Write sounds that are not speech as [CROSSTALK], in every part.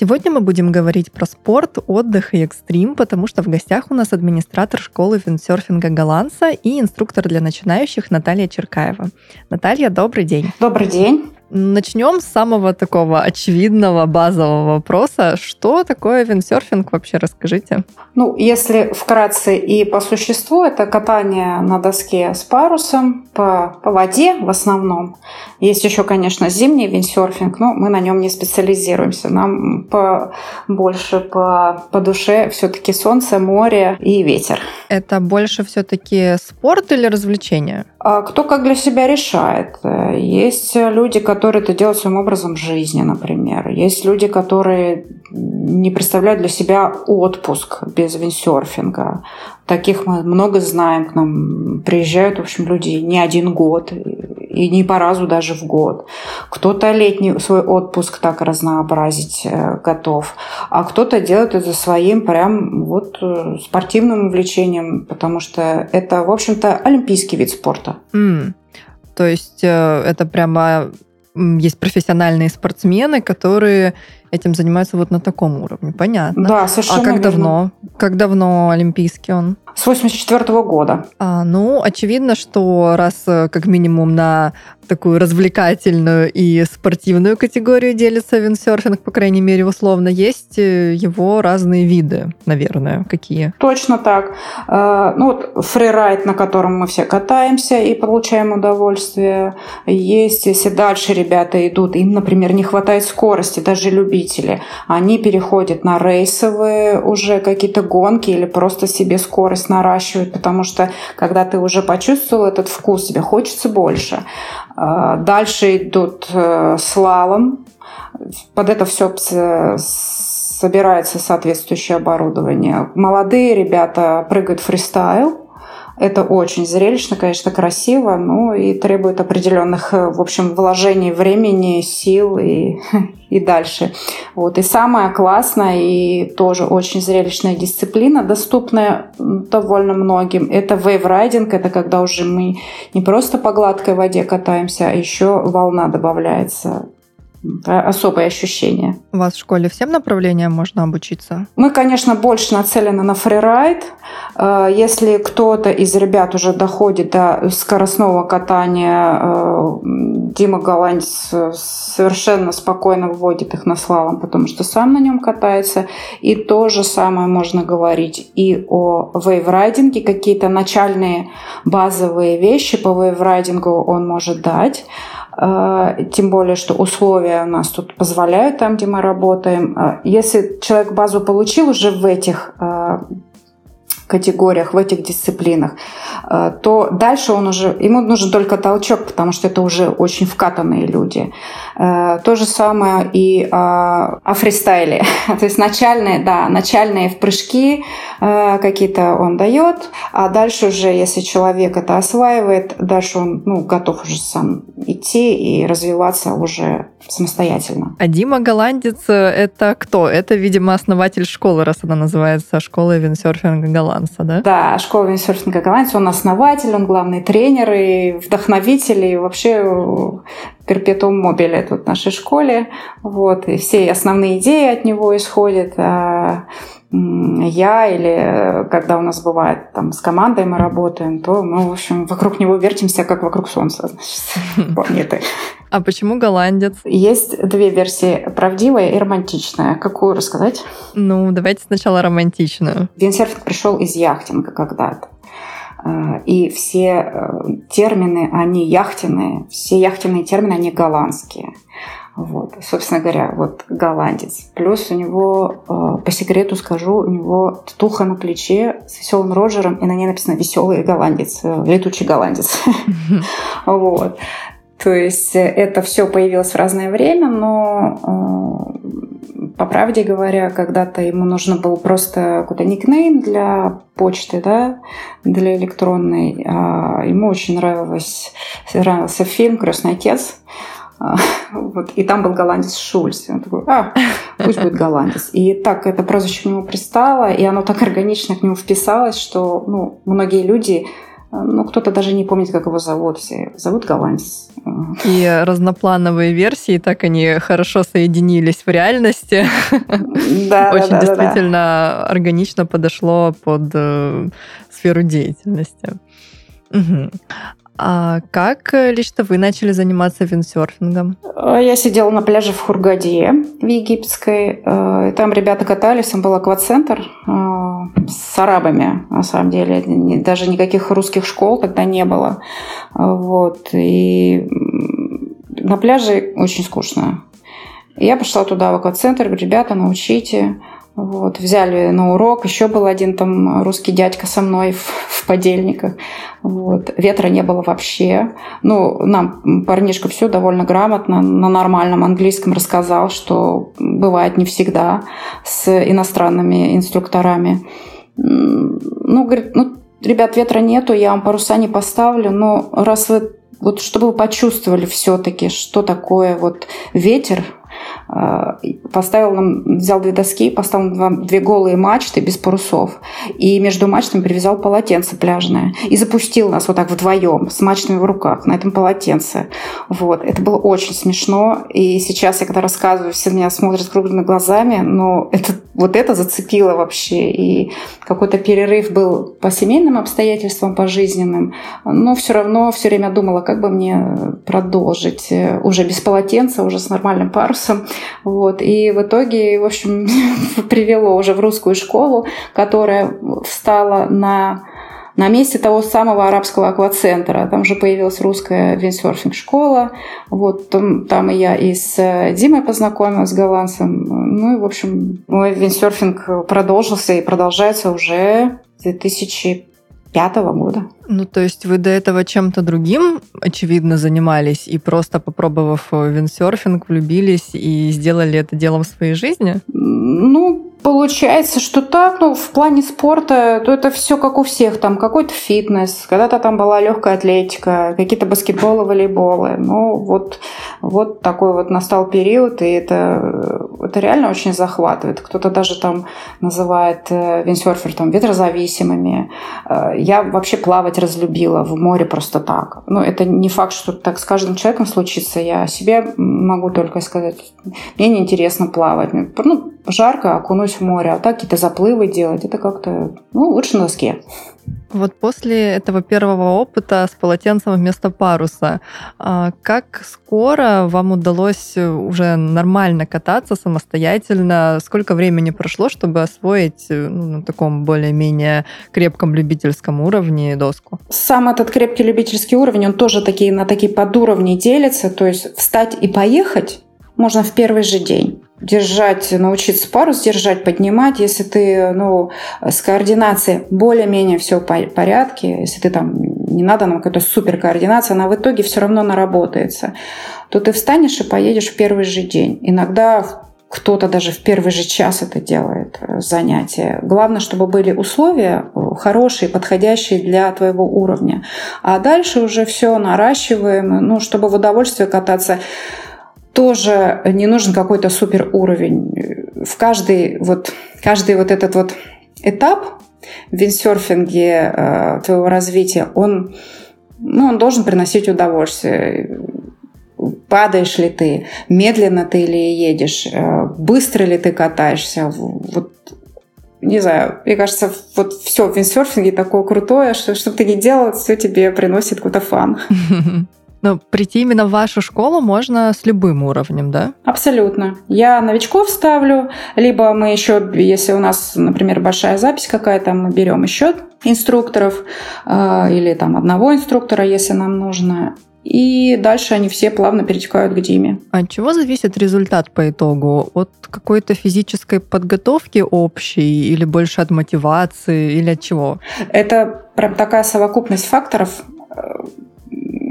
Сегодня мы будем говорить про спорт, отдых и экстрим, потому что в гостях у нас администратор школы виндсерфинга Голландца и инструктор для начинающих Наталья Черкаева. Наталья, добрый день. Добрый день. Начнем с самого такого очевидного базового вопроса. Что такое виндсерфинг вообще? Расскажите. Ну, если вкратце и по существу, это катание на доске с парусом по, по воде в основном. Есть еще, конечно, зимний виндсерфинг, но мы на нем не специализируемся. Нам по, больше по, по душе все-таки солнце, море и ветер. Это больше все-таки спорт или развлечение? А кто как для себя решает. Есть люди, которые это делают своим образом жизни, например. Есть люди, которые не представляют для себя отпуск без виндсерфинга. Таких мы много знаем. К нам приезжают, в общем, люди не один год и не по разу даже в год. Кто-то летний свой отпуск так разнообразить э, готов, а кто-то делает это своим прям вот э, спортивным увлечением, потому что это, в общем-то, олимпийский вид спорта. Mm. То есть э, это прямо есть профессиональные спортсмены, которые этим занимаются вот на таком уровне. Понятно. Да, совершенно А как верно. давно? Как давно олимпийский он? С 84 года. А, ну, очевидно, что раз э, как минимум на такую развлекательную и спортивную категорию делится виндсерфинг, по крайней мере, условно, есть э, его разные виды, наверное, какие. Точно так. Э, Ну вот фрирайд, на котором мы все катаемся и получаем удовольствие. Есть, если дальше ребята идут, им, например, не хватает скорости, даже любители, они переходят на рейсовые уже какие-то гонки или просто себе скорость наращивают, потому что когда ты уже почувствовал этот вкус, тебе хочется больше. А, Дальше идут э, слалом. Под это все собирается соответствующее оборудование. Молодые ребята прыгают фристайл. Это очень зрелищно, конечно, красиво, но и требует определенных, э, в общем, вложений времени, сил и, [LAUGHS] и дальше. Вот. И самая классная и тоже очень зрелищная дисциплина, доступная довольно многим, это вейврайдинг. Это когда уже мы не просто по гладкой воде катаемся, а еще волна добавляется. Это особое ощущение. У вас в школе всем направлениям можно обучиться? Мы, конечно, больше нацелены на фрирайд. Э, Если кто-то из ребят уже доходит до скоростного катания, э, Дима Голландец совершенно спокойно вводит их на слалом, потому что сам на нем катается. И то же самое можно говорить и о вейврайдинге. Какие-то начальные базовые вещи по вейврайдингу он может дать. Э, Тем более, что условия у нас тут позволяют там, где мы работаем. Э, Если человек базу получил уже в этих э, категориях, в этих дисциплинах, э, то дальше он уже, ему нужен только толчок, потому что это уже очень вкатанные люди. Э, То же самое и о, о фристайле. [LAUGHS] То есть начальные, да, начальные в прыжки э, какие-то он дает, а дальше уже, если человек это осваивает, дальше он ну, готов уже сам идти и развиваться уже самостоятельно. А Дима Голландец э, это кто? Это, видимо, основатель школы, раз она называется школа виндсерфинга голландца, да? Да, школа виндсерфинга голландца, он основатель, он главный тренер и вдохновитель, и вообще перпетум мобиле тут в нашей школе. Вот, и все основные идеи от него исходят. А, Я или когда у нас бывает там с командой мы работаем, то мы, в общем, вокруг него вертимся, как вокруг Солнца, значит, [LAUGHS] планеты. А почему голландец? Есть две версии, правдивая и романтичная. Какую рассказать? Ну, давайте сначала романтичную. Виндсерфинг пришел из яхтинга когда-то. Э, И все э, термины, они яхтенные, все яхтенные термины, они голландские. Вот, собственно говоря, вот голландец. Плюс у него, э, по секрету скажу, у него татуха на плече с веселым Роджером, и на ней написано «Веселый голландец», э, «Летучий голландец». [LAUGHS] Вот. То есть это все появилось в разное время, но по правде говоря, когда-то ему нужно был просто какой-то никнейм для почты, да, для электронной. А ему очень нравилось, нравился фильм «Крестный отец». А, вот, и там был голландец Шульц. Он такой, а, пусть будет голландец. И так это прозвище к нему пристало, и оно так органично к нему вписалось, что ну, многие люди ну, кто-то даже не помнит, как его зовут. Все зовут голландец. И разноплановые версии, так они хорошо соединились в реальности. Да, Очень да, да, действительно да. органично подошло под э, сферу деятельности. Угу. А как лично вы начали заниматься виндсерфингом? Я сидела на пляже в Хургаде, в египетской. Э, там ребята катались, там был аквацентр э, с арабами, на самом деле. Даже никаких русских школ тогда не было. Вот. И на пляже очень скучно. Я пошла туда, в аквацентр, говорю, ребята, научите. Вот, взяли на урок. Еще был один там русский дядька со мной в, в подельниках. Вот. Ветра не было вообще. Ну, нам парнишка все довольно грамотно на нормальном английском рассказал, что бывает не всегда с иностранными инструкторами. Ну, говорит, ну, ребят, ветра нету, я вам паруса не поставлю, но раз вы вот чтобы вы почувствовали все-таки, что такое вот ветер, поставил нам, взял две доски, поставил два, две голые мачты без парусов. И между мачтами привязал полотенце пляжное. И запустил нас вот так вдвоем с мачтами в руках на этом полотенце. Вот. Это было очень смешно. И сейчас я когда рассказываю, все меня смотрят круглыми глазами, но это, вот это зацепило вообще. И какой-то перерыв был по семейным обстоятельствам, по жизненным. Но все равно все время думала, как бы мне продолжить. Э, уже без полотенца, уже с нормальным парусом. Вот. И в итоге, в общем, [LAUGHS] привело уже в русскую школу, которая встала на на месте того самого арабского аквацентра. Там же появилась русская виндсерфинг-школа. Вот там, там и я и с Димой познакомилась, с голландцем. Ну и, в общем, мой виндсерфинг продолжился и продолжается уже 2000 пятого года. Ну, то есть вы до этого чем-то другим, очевидно, занимались и просто попробовав виндсерфинг, влюбились и сделали это делом в своей жизни? Ну, Получается, что так, ну, в плане спорта, то это все как у всех, там какой-то фитнес, когда-то там была легкая атлетика, какие-то баскетболы, волейболы. Ну, вот, вот такой вот настал период, и это, это реально очень захватывает. Кто-то даже там называет э, виндсерфер там ветрозависимыми. Э, я вообще плавать разлюбила в море просто так. Ну, это не факт, что так с каждым человеком случится. Я себе могу только сказать, мне неинтересно плавать. Ну, жарко, окунусь в море, а так какие-то заплывы делать, это как-то, ну, лучше на доске. Вот после этого первого опыта с полотенцем вместо паруса, а, как скоро вам удалось уже нормально кататься самостоятельно? Сколько времени прошло, чтобы освоить ну, на таком более-менее крепком любительском уровне доску? Сам этот крепкий любительский уровень, он тоже такие, на такие подуровни делится. То есть встать и поехать можно в первый же день держать, научиться парус держать, поднимать, если ты ну, с координацией более-менее все в порядке, если ты там не надо нам какая-то супер координация, она в итоге все равно наработается, то ты встанешь и поедешь в первый же день. Иногда кто-то даже в первый же час это делает, э, занятие. Главное, чтобы были условия э, хорошие, подходящие для твоего уровня. А дальше уже все наращиваем, ну, чтобы в удовольствие кататься тоже не нужен какой-то супер уровень. В каждый вот, каждый вот этот вот этап в виндсерфинге э, твоего развития, он, ну, он должен приносить удовольствие. Падаешь ли ты, медленно ты или едешь, э, быстро ли ты катаешься. Вот, не знаю, мне кажется, вот все в виндсерфинге такое крутое, что что ты ни делал, все тебе приносит какой-то фан. [LAUGHS] Но прийти именно в вашу школу можно с любым уровнем, да? Абсолютно. Я новичков ставлю, либо мы еще, если у нас, например, большая запись какая-то, мы берем еще инструкторов э, или там одного инструктора, если нам нужно. И дальше они все плавно перетекают к Диме. А от чего зависит результат по итогу? От какой-то физической подготовки общей или больше от мотивации или от чего? Это прям такая совокупность факторов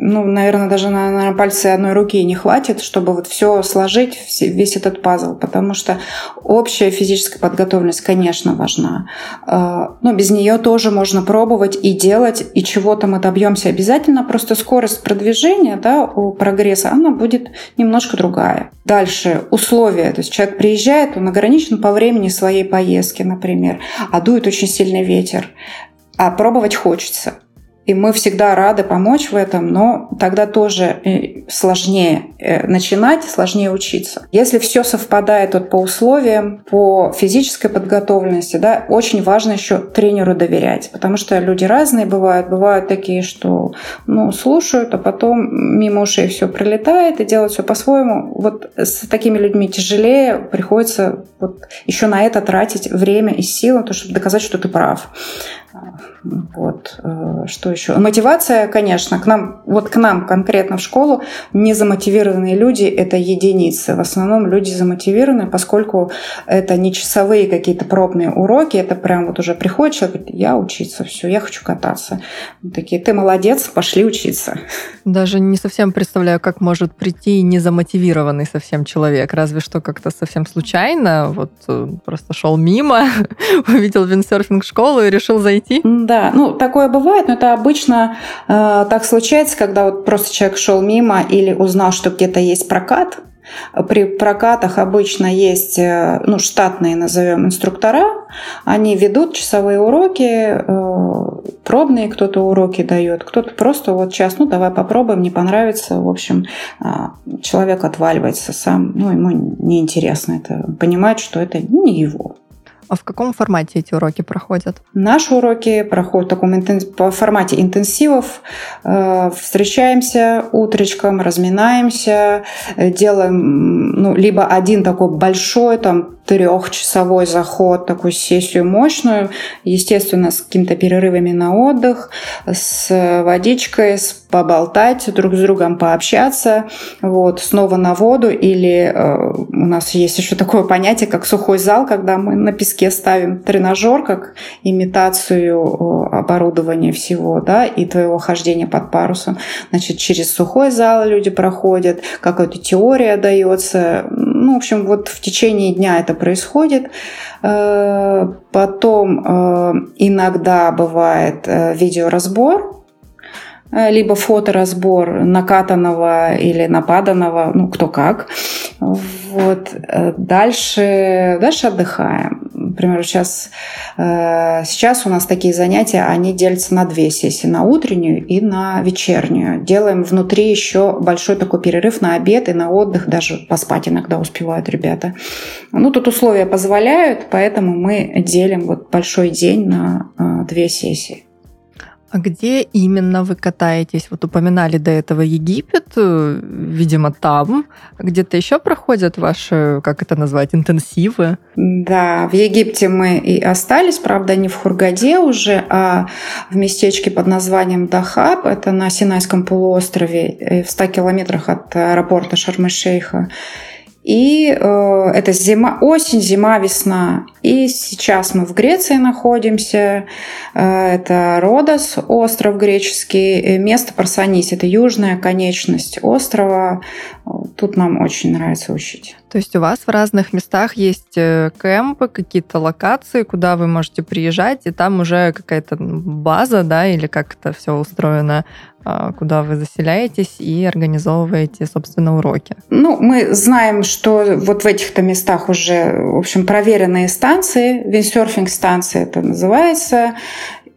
ну, наверное, даже на, на пальцы одной руки не хватит, чтобы вот все сложить, весь этот пазл, потому что общая физическая подготовленность, конечно, важна. А, но без нее тоже можно пробовать и делать, и чего-то мы добьемся обязательно, просто скорость продвижения, да, у прогресса, она будет немножко другая. Дальше условия, то есть человек приезжает, он ограничен по времени своей поездки, например, а дует очень сильный ветер, а пробовать хочется – и мы всегда рады помочь в этом, но тогда тоже э, сложнее э, начинать, сложнее учиться. Если все совпадает вот по условиям, по физической подготовленности, да, очень важно еще тренеру доверять, потому что люди разные бывают. Бывают такие, что ну, слушают, а потом мимо ушей все прилетает и делают все по-своему. Вот с такими людьми тяжелее, приходится вот еще на это тратить время и силы, чтобы доказать, что ты прав. Вот. Э, что еще? Мотивация, конечно, к нам, вот к нам конкретно в школу незамотивированные люди – это единицы. В основном люди замотивированы, поскольку это не часовые какие-то пробные уроки, это прям вот уже приходит человек, говорит, я учиться, все, я хочу кататься. Такие, ты молодец, пошли учиться. Даже не совсем представляю, как может прийти незамотивированный совсем человек, разве что как-то совсем случайно, вот э, просто шел мимо, [LAUGHS] увидел виндсерфинг школу и решил зайти. Да, ну такое бывает, но это обычно э, так случается, когда вот просто человек шел мимо или узнал, что где-то есть прокат. При прокатах обычно есть э, ну, штатные, назовем, инструктора. Они ведут часовые уроки, э, пробные кто-то уроки дает, кто-то просто вот сейчас, ну давай попробуем, не понравится. В общем, э, человек отваливается сам, ну ему неинтересно это, понимает, что это не его. А в каком формате эти уроки проходят? Наши уроки проходят в таком по формате интенсивов. Э, встречаемся утречком, разминаемся, э, делаем ну, либо один такой большой, там, трехчасовой заход, такую сессию мощную, естественно, с какими-то перерывами на отдых, с водичкой, с поболтать, друг с другом пообщаться, вот, снова на воду, или э, у нас есть еще такое понятие, как сухой зал, когда мы на песке ставим тренажер, как имитацию э, оборудования всего, да, и твоего хождения под парусом. Значит, через сухой зал люди проходят, какая-то теория дается, ну, в общем, вот в течение дня это происходит. Э, потом э, иногда бывает э, видеоразбор, либо фоторазбор накатанного или нападанного, ну, кто как. Вот. Дальше, дальше отдыхаем. Например, сейчас, сейчас у нас такие занятия, они делятся на две сессии, на утреннюю и на вечернюю. Делаем внутри еще большой такой перерыв на обед и на отдых, даже поспать иногда успевают ребята. Ну, тут условия позволяют, поэтому мы делим вот большой день на две сессии. А где именно вы катаетесь? Вот упоминали до этого Египет, э, видимо, там. Где-то еще проходят ваши, как это назвать, интенсивы? Да, в Египте мы и остались, правда, не в Хургаде уже, а в местечке под названием Дахаб. Это на Синайском полуострове, э, в 100 километрах от аэропорта Шарм-эль-Шейха. И э, это зима, осень, зима, весна. И сейчас мы в Греции находимся. Э, это Родос, остров греческий. Э, место Парсанис, это южная конечность острова. Тут нам очень нравится учить. То есть у вас в разных местах есть э, кемпы, какие-то локации, куда вы можете приезжать, и там уже какая-то база, да, или как это все устроено, а, куда вы заселяетесь и организовываете, собственно, уроки? Ну, мы знаем, что вот в этих-то местах уже, в общем, проверенные станции, виндсерфинг-станции это называется,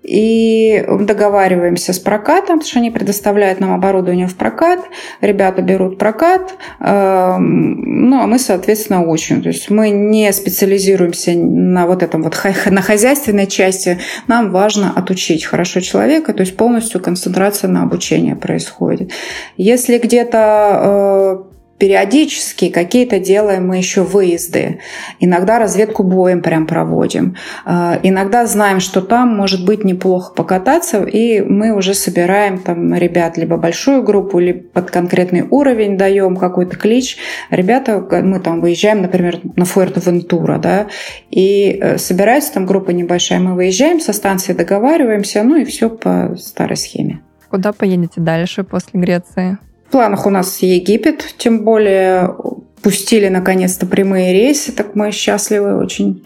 и договариваемся с прокатом, потому что они предоставляют нам оборудование в прокат, ребята берут прокат, эм, ну а мы, соответственно, учим. То есть мы не специализируемся на вот этом вот на хозяйственной части, нам важно отучить хорошо человека, то есть полностью концентрация на обучение происходит. Если где-то э, Периодически какие-то делаем мы еще выезды. Иногда разведку боем прям проводим. А, иногда знаем, что там может быть неплохо покататься, и мы уже собираем там ребят либо большую группу, либо под конкретный уровень даем какой-то клич. Ребята, мы там выезжаем, например, на Фуэрто-Вентура, да, и э, собирается там группа небольшая, мы выезжаем со станции, договариваемся, ну и все по старой схеме. Куда поедете дальше после Греции? Планах у нас Египет, тем более пустили наконец-то прямые рейсы, так мы счастливы очень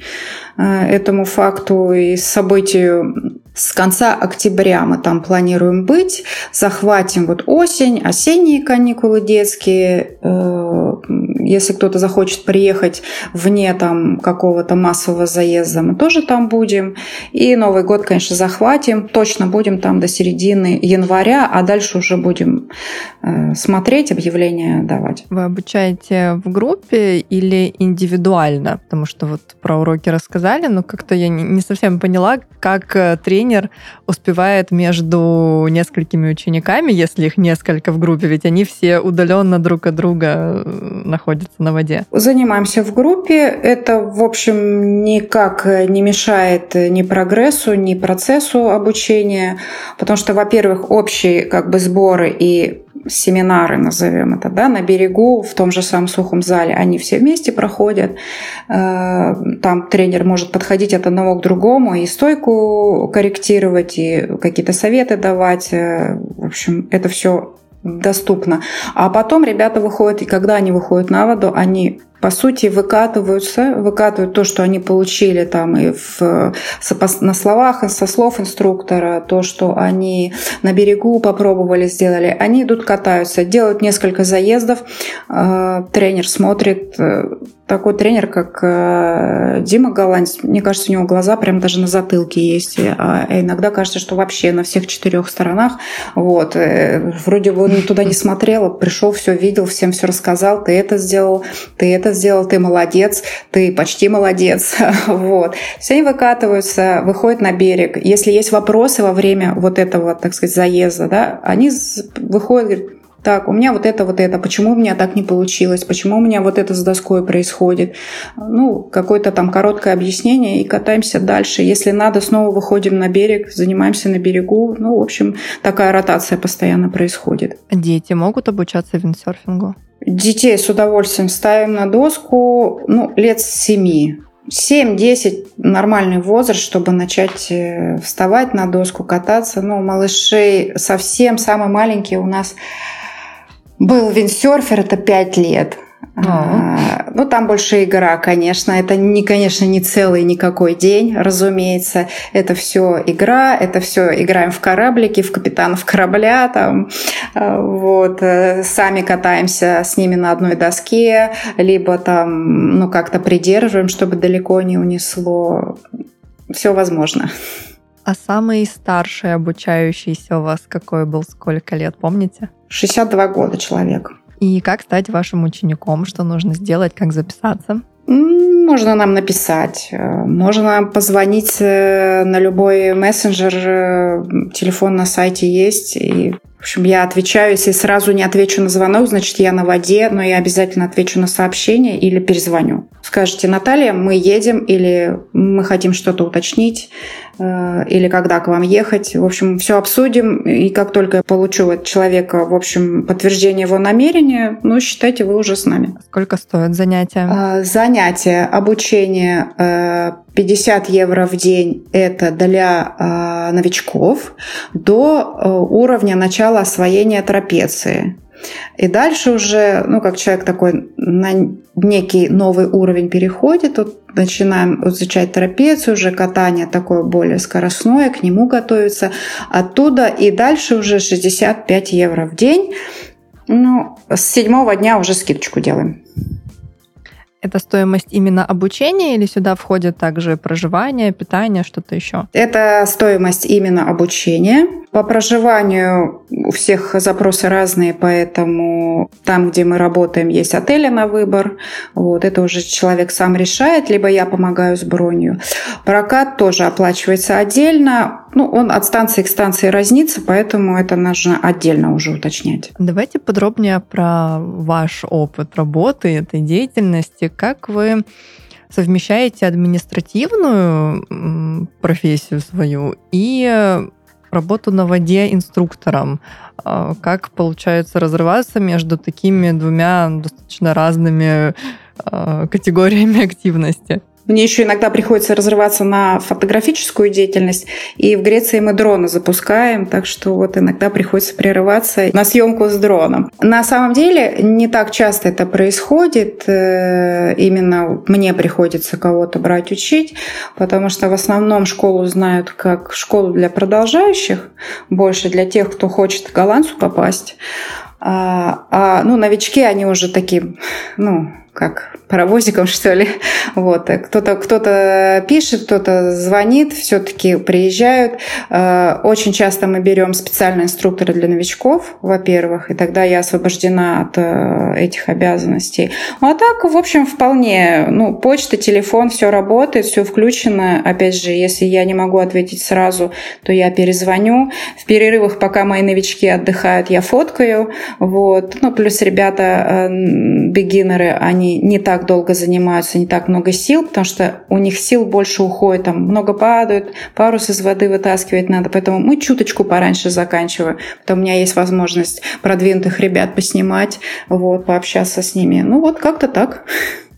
э, этому факту и событию с конца октября мы там планируем быть, захватим вот осень, осенние каникулы детские. Э, если кто-то захочет приехать вне там какого-то массового заезда, мы тоже там будем. И Новый год, конечно, захватим. Точно будем там до середины января, а дальше уже будем э, смотреть, объявления давать. Вы обучаете в группе или индивидуально? Потому что вот про уроки рассказали, но как-то я не совсем поняла, как э, тренер тренер успевает между несколькими учениками, если их несколько в группе, ведь они все удаленно друг от друга э, находятся на воде. Занимаемся в группе. Это, в общем, никак не мешает ни прогрессу, ни процессу обучения, потому что, во-первых, общие как бы сборы и семинары, назовем это, да, на берегу, в том же самом сухом зале, они все вместе проходят. Э, там тренер может подходить от одного к другому и стойку корректировать, и какие-то советы давать. Э, в общем, это все доступно. А потом ребята выходят, и когда они выходят на воду, они по сути, выкатываются, выкатывают то, что они получили там и в, на словах, со слов инструктора, то, что они на берегу попробовали, сделали. Они идут, катаются, делают несколько заездов, э, тренер смотрит, э, такой тренер, как э, Дима Голландец, мне кажется, у него глаза прям даже на затылке есть. А иногда кажется, что вообще на всех четырех сторонах. Вот. Вроде бы он туда не смотрел, пришел, все видел, всем все рассказал, ты это сделал, ты это сделал, ты молодец, ты почти молодец. [LAUGHS] Вот. Все они выкатываются, выходят на берег. Если есть вопросы во время вот этого, так сказать, заезда, да, они выходят, говорят, так, у меня вот это, вот это, почему у меня так не получилось, почему у меня вот это с доской происходит. Ну, какое-то там короткое объяснение и катаемся дальше. Если надо, снова выходим на берег, занимаемся на берегу. Ну, в общем, такая ротация постоянно происходит. Дети могут обучаться виндсерфингу? Детей с удовольствием ставим на доску, ну, лет с семи. 7-10 нормальный возраст, чтобы начать э, вставать на доску, кататься. Ну, малышей совсем самый маленький у нас был виндсерфер, это 5 лет. А, ну, там больше игра, конечно. Это, не, конечно, не целый никакой день, разумеется. Это все игра, это все играем в кораблики, в капитанов корабля, там, а, вот, э, сами катаемся с ними на одной доске, либо там, ну, как-то придерживаем, чтобы далеко не унесло. Все возможно. А самый старший обучающийся у вас какой был, сколько лет, помните? 62 года человек. И как стать вашим учеником? Что нужно сделать? Как записаться? Можно нам написать, э, можно позвонить э, на любой мессенджер, э, телефон на сайте есть. И, общем, я отвечаю, если сразу не отвечу на звонок, значит, я на воде, но я обязательно отвечу на сообщение или перезвоню. Скажите, Наталья, мы едем или мы хотим что-то уточнить, Э, или когда к вам ехать. В общем, все обсудим, и как только я получу от человека, в общем, подтверждение его намерения, ну, считайте, вы уже с нами. Сколько стоят занятия? Э, занятия, обучение 50 э, евро в день – это для новичков до уровня начала освоения трапеции. И дальше уже, ну, как человек такой на некий новый уровень переходит, тут начинаем изучать трапецию, уже катание такое более скоростное, к нему готовиться. Оттуда и дальше уже 65 евро в день. Ну, с седьмого дня уже скидочку делаем. Это стоимость именно обучения или сюда входит также проживание, питание, что-то еще? Это стоимость именно обучения. По проживанию у всех запросы разные, поэтому там, где мы работаем, есть отели на выбор. Вот, это уже человек сам решает, либо я помогаю с бронью. Прокат тоже оплачивается отдельно. Ну, он от станции к станции разнится, поэтому это нужно отдельно уже уточнять. Давайте подробнее про ваш опыт работы, этой деятельности. Как вы совмещаете административную профессию свою и работу на воде инструктором. А, как получается разрываться между такими двумя достаточно разными а, категориями [LAUGHS] активности? Мне еще иногда приходится разрываться на фотографическую деятельность, и в Греции мы дроны запускаем, так что вот иногда приходится прерываться на съемку с дроном. На самом деле не так часто это происходит, э, именно мне приходится кого-то брать учить, потому что в основном школу знают как школу для продолжающих, больше для тех, кто хочет к голландцу попасть. А, а ну, новички, они уже такие, ну, как паровозиком, [LAUGHS] что ли. Вот. Кто-то кто пишет, кто-то звонит, все-таки приезжают. Э, очень часто мы берем специальные инструкторы для новичков, во-первых, и тогда я освобождена от э, этих обязанностей. Ну, а так, в общем, вполне. Ну, почта, телефон, все работает, все включено. Опять же, если я не могу ответить сразу, то я перезвоню. В перерывах, пока мои новички отдыхают, я фоткаю. Вот. Ну, плюс ребята, бегинеры, они не так долго занимаются, не так много сил, потому что у них сил больше уходит, там много падают, парус из воды вытаскивать надо, поэтому мы чуточку пораньше заканчиваем. Потом у меня есть возможность продвинутых ребят поснимать, вот, пообщаться с ними. Ну вот как-то так.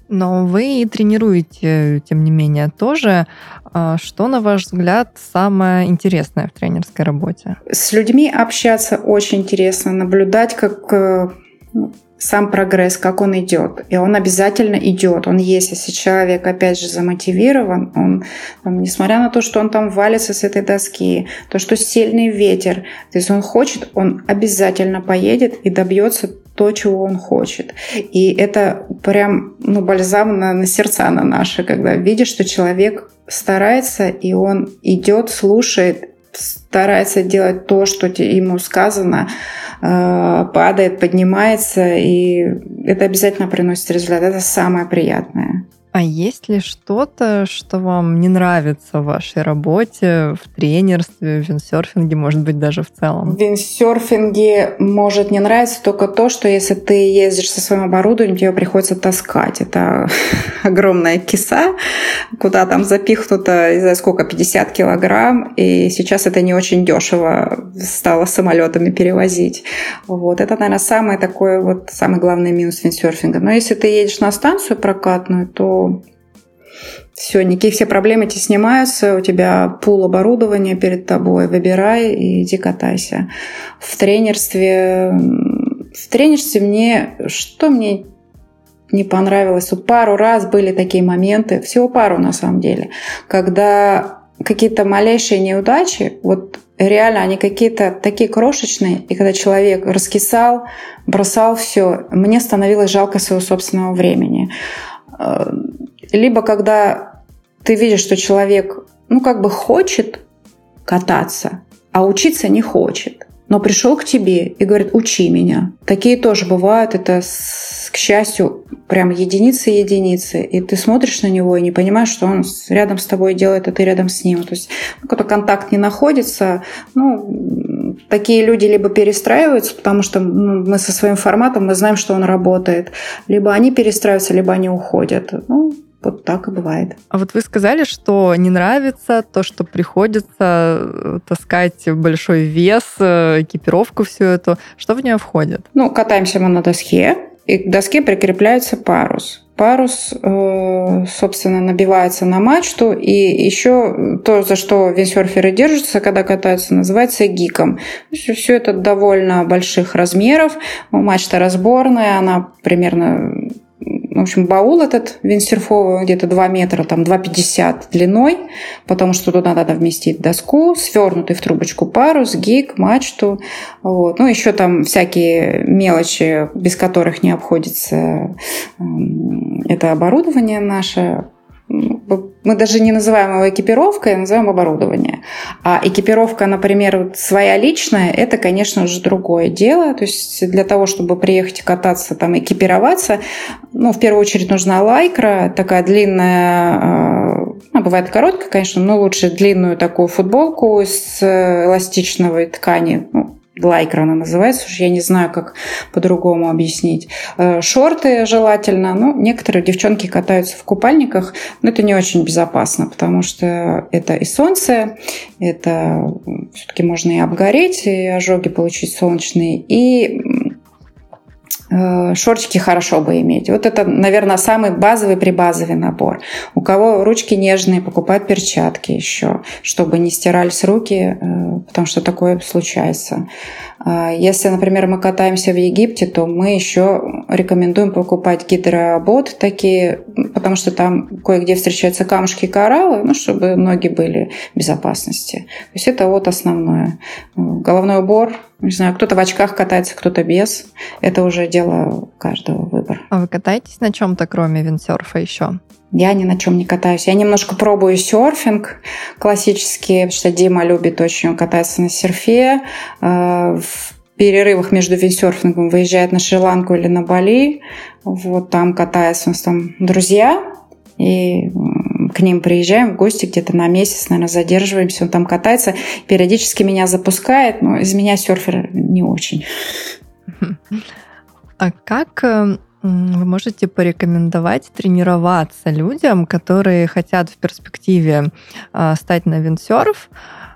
Но вы тренируете, тем не менее, тоже. А что, на ваш взгляд, самое интересное в тренерской работе? С людьми общаться очень интересно, наблюдать, как э, ну, сам прогресс, как он идет. И он обязательно идет. Он есть. Если человек, опять же, замотивирован, он, там, несмотря на то, что он там валится с этой доски, то, что сильный ветер, то есть он хочет, он обязательно поедет и добьется то, чего он хочет. И это прям ну, бальзам на, на сердца на наши, когда видишь, что человек старается, и он идет, слушает, старается делать то, что ему сказано, э, падает, поднимается, и это обязательно приносит результат. Это самое приятное. А есть ли что-то, что вам не нравится в вашей работе, в тренерстве, в виндсерфинге, может быть, даже в целом? В виндсерфинге может не нравиться только то, что если ты ездишь со своим оборудованием, тебе приходится таскать. Это [LAUGHS] огромная киса, куда там запихнуто, не знаю сколько, 50 килограмм, и сейчас это не очень дешево стало самолетами перевозить. Вот. Это, наверное, самый такой вот, самый главный минус виндсерфинга. Но если ты едешь на станцию прокатную, то все, никакие все проблемы эти снимаются, у тебя пул оборудования перед тобой, выбирай и иди катайся. В тренерстве, в тренерстве мне, что мне не понравилось, вот пару раз были такие моменты, всего пару на самом деле, когда какие-то малейшие неудачи, вот реально они какие-то такие крошечные, и когда человек раскисал, бросал все, мне становилось жалко своего собственного времени. Э, либо когда ты видишь, что человек, ну, как бы хочет кататься, а учиться не хочет, но пришел к тебе и говорит, учи меня. Такие тоже бывают, это, к счастью, прям единицы-единицы. И ты смотришь на него и не понимаешь, что он рядом с тобой делает, а ты рядом с ним. То есть ну, какой-то контакт не находится. Ну, такие люди либо перестраиваются, потому что ну, мы со своим форматом, мы знаем, что он работает, либо они перестраиваются, либо они уходят. Ну, вот так и бывает. А вот вы сказали, что не нравится то, что приходится э, таскать большой вес, э, экипировку всю эту. Что в нее входит? Ну, катаемся мы на доске, и к доске прикрепляется парус. Парус, э, собственно, набивается на мачту, и еще то, за что виндсерферы держатся, когда катаются, называется гиком. Все это довольно больших размеров. Мачта разборная, она примерно в общем, баул этот виндсерфовый где-то 2 метра, там 2,50 длиной, потому что туда надо вместить доску, свернутый в трубочку парус, гик, мачту. Вот. Ну, еще там всякие мелочи, без которых не обходится эм, это оборудование наше мы даже не называем его экипировкой, а называем оборудование. А экипировка, например, своя личная, это, конечно же, другое дело. То есть для того, чтобы приехать кататься, там, экипироваться, ну, в первую очередь нужна лайкра, такая длинная, ну, бывает короткая, конечно, но лучше длинную такую футболку из э, эластичной ткани, ну, лайкра она называется, уж я не знаю, как по-другому объяснить. Э, шорты желательно, ну, некоторые девчонки катаются в купальниках, но это не очень безопасно, потому что это и солнце, это все-таки можно и обгореть, и ожоги получить солнечные, и Э, шортики хорошо бы иметь. Вот это, наверное, самый базовый прибазовый набор. У кого ручки нежные, покупают перчатки еще, чтобы не стирались руки, э, потому что такое случается. А если, например, мы катаемся в Египте, то мы еще рекомендуем покупать гидробот такие, потому что там кое-где встречаются камушки и кораллы, ну, чтобы ноги были в безопасности. То есть это вот основное. Головной убор, не знаю, кто-то в очках катается, кто-то без. Это уже дело каждого выбора. А вы катаетесь на чем-то, кроме виндсерфа еще? Я ни на чем не катаюсь. Я немножко пробую серфинг классический, потому что Дима любит очень, он катается на серфе. Э, в перерывах между виндсерфингом выезжает на Шри-Ланку или на Бали. Вот там катается, у нас там друзья, и к ним приезжаем в гости где-то на месяц, наверное, задерживаемся, он там катается, периодически меня запускает, но из меня серфер не очень. А как э, вы можете порекомендовать тренироваться людям, которые хотят в перспективе а, стать на виндсерф,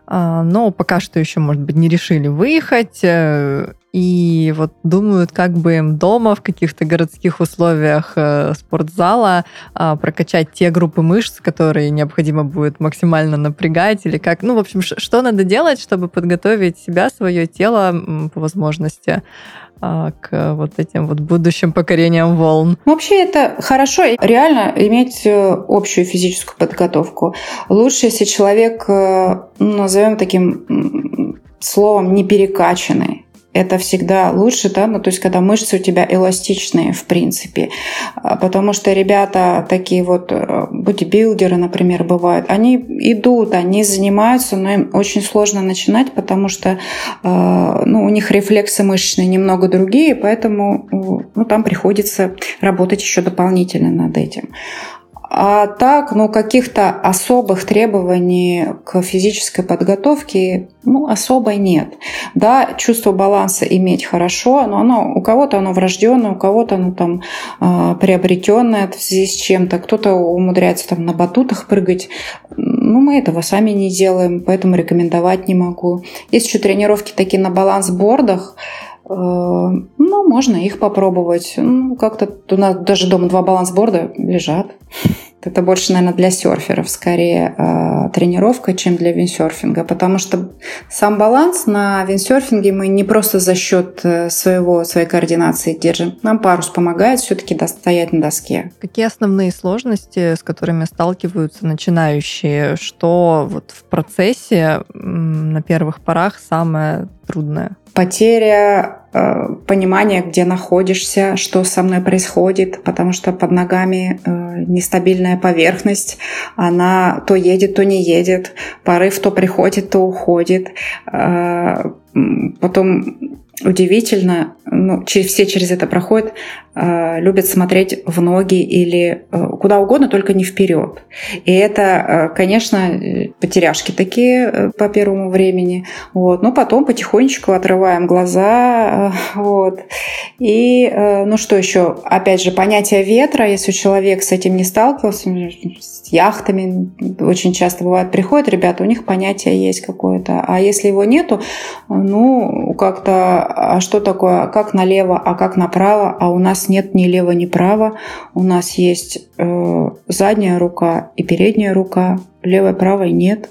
а, но пока что еще, может быть, не решили выехать э, и вот думают, как бы им дома в каких-то городских условиях э, спортзала а, прокачать те группы мышц, которые необходимо будет максимально напрягать, или как, ну, в общем, что надо делать, чтобы подготовить себя, свое тело по возможности а, к вот этим вот будущим покорениям волн? Вообще это хорошо, реально иметь э, общую физическую подготовку. Лучше, если человек, э, ну, назовем таким словом, не перекачанный это всегда лучше, да, ну, то есть, когда мышцы у тебя эластичные, в принципе, а, потому что ребята такие вот э, бодибилдеры, например, бывают, они идут, они занимаются, но им очень сложно начинать, потому что, э, ну, у них рефлексы мышечные немного другие, поэтому, э, ну, там приходится работать еще дополнительно над этим. А так, ну, каких-то особых требований к физической подготовке, ну, особо нет. Да, чувство баланса иметь хорошо, но оно, у кого-то оно врожденное, у кого-то оно там э, приобретенное в связи с чем-то, кто-то умудряется там на батутах прыгать. Ну, мы этого сами не делаем, поэтому рекомендовать не могу. Есть еще тренировки такие на баланс-бордах, Э, ну, можно их попробовать. Ну, как-то у нас даже дома два балансборда лежат. [LAUGHS] Это больше, наверное, для серферов скорее э, тренировка, чем для виндсерфинга, потому что сам баланс на виндсерфинге мы не просто за счет э, своего, своей координации держим. Нам парус помогает все-таки стоять на доске. Какие основные сложности, с которыми сталкиваются начинающие? Что вот в процессе на первых порах самое трудное? потеря э, понимания, где находишься, что со мной происходит, потому что под ногами э, нестабильная поверхность, она то едет, то не едет, порыв то приходит, то уходит. Э, потом удивительно, ну, все через это проходят, э, любят смотреть в ноги или э, куда угодно, только не вперед. И это, э, конечно, потеряшки такие по первому времени. Вот. Но потом потихонечку отрываем глаза. Вот. И, ну что еще? Опять же, понятие ветра, если человек с этим не сталкивался, с яхтами очень часто бывает, приходят ребята, у них понятие есть какое-то. А если его нету, ну, как-то а что такое, как налево, а как направо, а у нас нет ни лево, ни право. У нас есть э, задняя рука и передняя рука, левой, правой нет.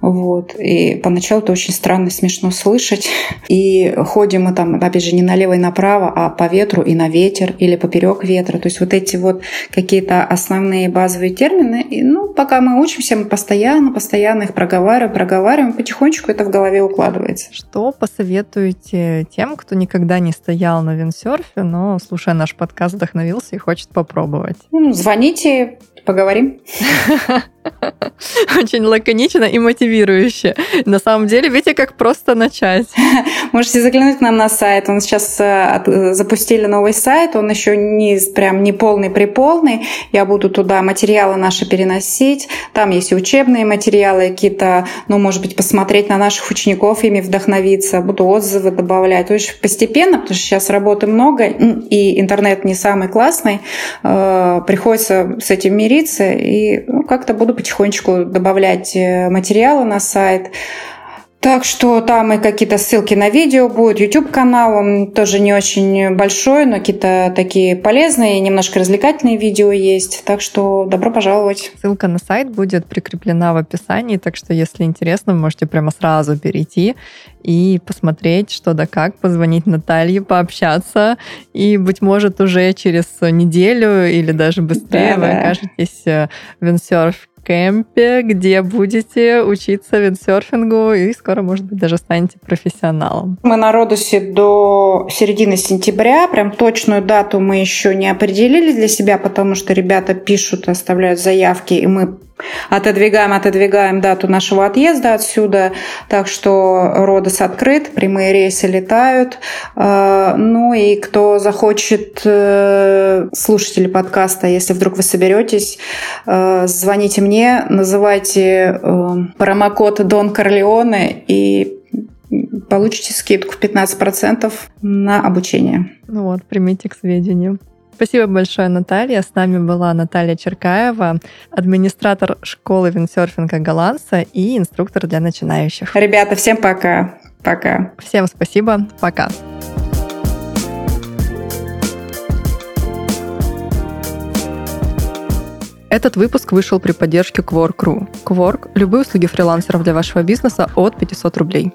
Вот. И поначалу это очень странно, смешно слышать. [LAUGHS] И ходим мы там, опять же, не налево и направо, а по ветру и на ветер, или поперек ветра. То есть вот эти вот какие-то основные базовые термины. И, ну, пока мы учимся, мы постоянно, постоянно их проговариваем, проговариваем, потихонечку это в голове укладывается. Что посоветуете тем, кто никогда не стоял на виндсерфе, но, слушая наш подкаст, вдохновился и хочет попробовать? Ну, звоните, поговорим. [LAUGHS] [LAUGHS] Очень лаконично и мотивирующе. На самом деле, видите, как просто начать. [LAUGHS] Можете заглянуть к нам на сайт. Он сейчас э, запустили новый сайт. Он еще не прям не полный приполный. Я буду туда материалы наши переносить. Там есть и учебные материалы какие-то, ну, может быть, посмотреть на наших учеников, ими вдохновиться. Буду отзывы добавлять. Есть постепенно, потому что сейчас работы много, и интернет не самый классный. Э, приходится с этим мириться. И ну, как-то буду потихонечку добавлять э, материалы на сайт. Так что там и какие-то ссылки на видео будут, YouTube-канал, он тоже не очень большой, но какие-то такие полезные, немножко развлекательные видео есть. Так что добро пожаловать. Ссылка на сайт будет прикреплена в описании, так что если интересно, вы можете прямо сразу перейти и посмотреть, что да как, позвонить Наталье, пообщаться, и, быть может, уже через неделю или даже быстрее да, вы да. окажетесь в Винсерф кемпе, где будете учиться виндсерфингу и скоро, может быть, даже станете профессионалом. Мы на Родосе до середины сентября. Прям точную дату мы еще не определили для себя, потому что ребята пишут, оставляют заявки, и мы Отодвигаем, отодвигаем дату нашего отъезда отсюда, так что Родос открыт, прямые рейсы летают. Э, ну и кто захочет, э, слушатели подкаста, если вдруг вы соберетесь, э, звоните мне, называйте промокод Дон Корлеоне и получите скидку в 15% на обучение. Ну вот, примите к сведению. Спасибо большое, Наталья. С нами была Наталья Черкаева, администратор школы виндсерфинга Голландца и инструктор для начинающих. Ребята, всем пока. Пока. Всем спасибо. Пока. Этот выпуск вышел при поддержке Quark.ru. Quark – любые услуги фрилансеров для вашего бизнеса от 500 рублей.